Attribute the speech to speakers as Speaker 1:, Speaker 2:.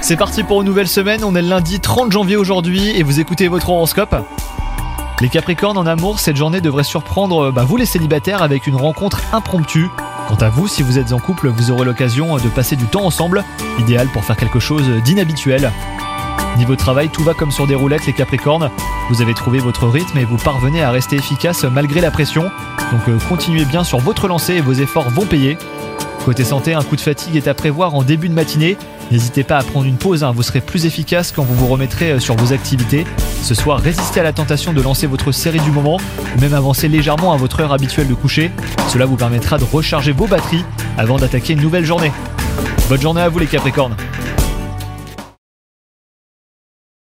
Speaker 1: C'est parti pour une nouvelle semaine, on est le lundi 30 janvier aujourd'hui et vous écoutez votre horoscope. Les Capricornes en amour, cette journée devrait surprendre bah, vous les célibataires avec une rencontre impromptue. Quant à vous, si vous êtes en couple, vous aurez l'occasion de passer du temps ensemble, idéal pour faire quelque chose d'inhabituel. Niveau travail, tout va comme sur des roulettes les Capricornes. Vous avez trouvé votre rythme et vous parvenez à rester efficace malgré la pression. Donc euh, continuez bien sur votre lancée et vos efforts vont payer. Côté santé, un coup de fatigue est à prévoir en début de matinée. N'hésitez pas à prendre une pause, hein, vous serez plus efficace quand vous vous remettrez euh, sur vos activités. Ce soir, résistez à la tentation de lancer votre série du moment ou même avancer légèrement à votre heure habituelle de coucher. Cela vous permettra de recharger vos batteries avant d'attaquer une nouvelle journée. Bonne journée à vous les Capricornes